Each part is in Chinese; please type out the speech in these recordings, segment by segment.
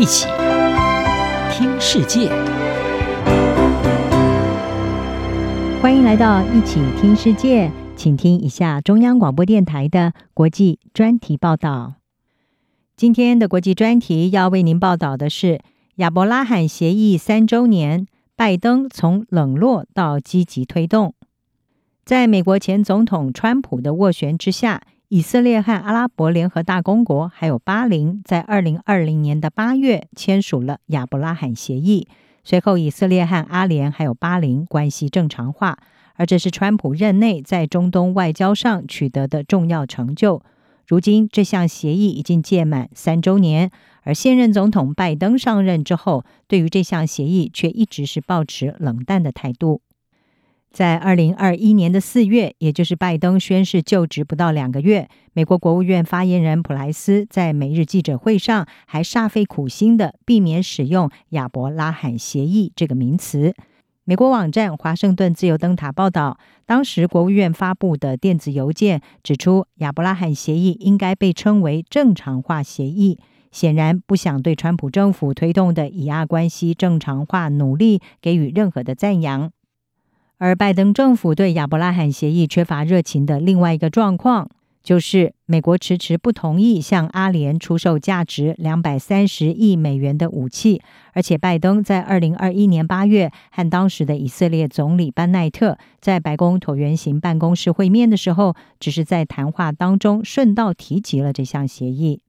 一起听世界，欢迎来到一起听世界，请听一下中央广播电台的国际专题报道。今天的国际专题要为您报道的是亚伯拉罕协议三周年，拜登从冷落到积极推动。在美国前总统川普的斡旋之下，以色列和阿拉伯联合大公国还有巴林在二零二零年的八月签署了亚伯拉罕协议。随后，以色列和阿联还有巴林关系正常化，而这是川普任内在中东外交上取得的重要成就。如今，这项协议已经届满三周年，而现任总统拜登上任之后，对于这项协议却一直是保持冷淡的态度。在二零二一年的四月，也就是拜登宣誓就职不到两个月，美国国务院发言人普莱斯在每日记者会上还煞费苦心地避免使用“亚伯拉罕协议”这个名词。美国网站《华盛顿自由灯塔》报道，当时国务院发布的电子邮件指出，亚伯拉罕协议应该被称为正常化协议，显然不想对川普政府推动的以阿关系正常化努力给予任何的赞扬。而拜登政府对亚伯拉罕协议缺乏热情的另外一个状况，就是美国迟迟不同意向阿联出售价值两百三十亿美元的武器，而且拜登在二零二一年八月和当时的以色列总理班奈特在白宫椭圆形办公室会面的时候，只是在谈话当中顺道提及了这项协议。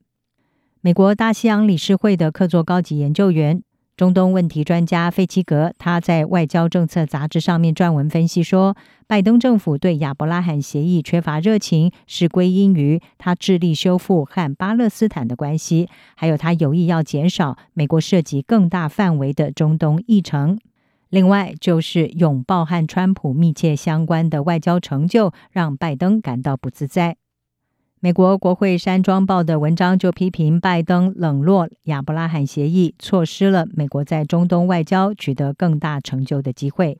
美国大西洋理事会的客座高级研究员。中东问题专家费奇格，他在《外交政策》杂志上面撰文分析说，拜登政府对亚伯拉罕协议缺乏热情，是归因于他致力修复和巴勒斯坦的关系，还有他有意要减少美国涉及更大范围的中东议程。另外，就是拥抱和川普密切相关的外交成就，让拜登感到不自在。美国国会山庄报的文章就批评拜登冷落亚伯拉罕协议，错失了美国在中东外交取得更大成就的机会。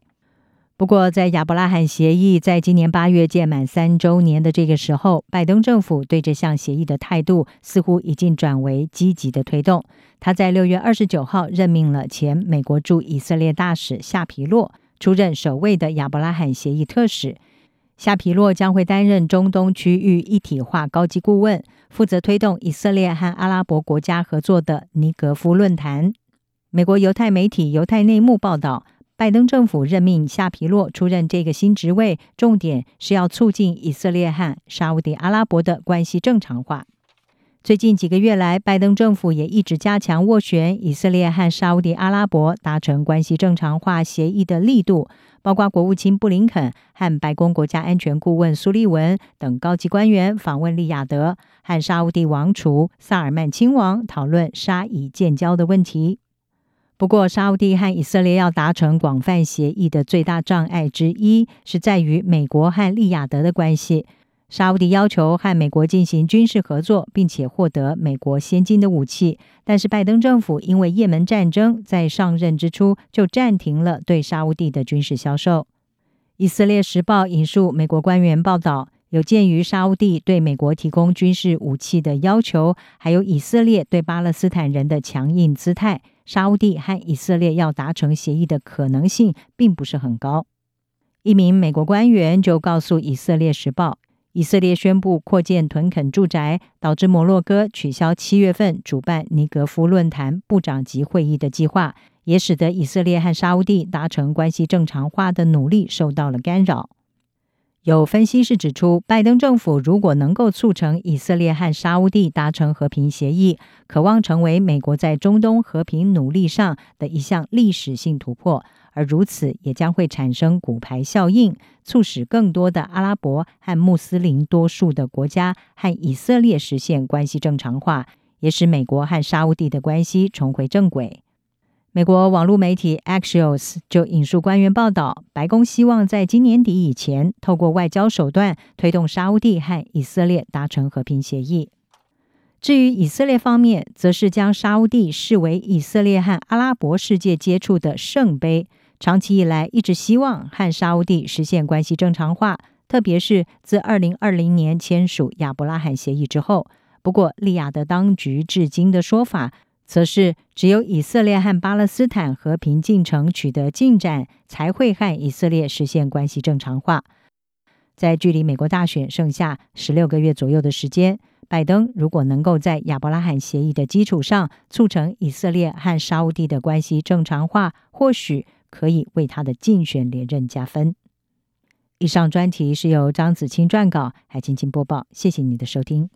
不过，在亚伯拉罕协议在今年八月届满三周年的这个时候，拜登政府对这项协议的态度似乎已经转为积极的推动。他在六月二十九号任命了前美国驻以色列大使夏皮洛出任首位的亚伯拉罕协议特使。夏皮洛将会担任中东区域一体化高级顾问，负责推动以色列和阿拉伯国家合作的尼格夫论坛。美国犹太媒体《犹太内幕》报道，拜登政府任命夏皮洛出任这个新职位，重点是要促进以色列和沙乌地阿拉伯的关系正常化。最近几个月来，拜登政府也一直加强斡旋以色列和沙乌地阿拉伯达成关系正常化协议的力度，包括国务卿布林肯和白宫国家安全顾问苏利文等高级官员访问利雅得，和沙乌地王储萨尔曼亲王讨论沙以建交的问题。不过，沙乌地和以色列要达成广泛协议的最大障碍之一，是在于美国和利雅得的关系。沙乌地要求和美国进行军事合作，并且获得美国先进的武器，但是拜登政府因为也门战争，在上任之初就暂停了对沙乌地的军事销售。以色列时报引述美国官员报道，有鉴于沙乌地对美国提供军事武器的要求，还有以色列对巴勒斯坦人的强硬姿态，沙乌地和以色列要达成协议的可能性并不是很高。一名美国官员就告诉以色列时报。以色列宣布扩建屯垦住宅，导致摩洛哥取消七月份主办尼格夫论坛部长级会议的计划，也使得以色列和沙乌地达成关系正常化的努力受到了干扰。有分析师指出，拜登政府如果能够促成以色列和沙乌地达成和平协议，渴望成为美国在中东和平努力上的一项历史性突破。而如此，也将会产生骨牌效应，促使更多的阿拉伯和穆斯林多数的国家和以色列实现关系正常化，也使美国和沙乌地的关系重回正轨。美国网络媒体 Axios 就引述官员报道，白宫希望在今年底以前，透过外交手段推动沙乌地和以色列达成和平协议。至于以色列方面，则是将沙乌地视为以色列和阿拉伯世界接触的圣杯。长期以来一直希望和沙乌地实现关系正常化，特别是自二零二零年签署亚伯拉罕协议之后。不过，利雅得当局至今的说法，则是只有以色列和巴勒斯坦和平进程取得进展，才会和以色列实现关系正常化。在距离美国大选剩下十六个月左右的时间，拜登如果能够在亚伯拉罕协议的基础上促成以色列和沙乌地的关系正常化，或许可以为他的竞选连任加分。以上专题是由张子清撰稿，海青青播报。谢谢你的收听。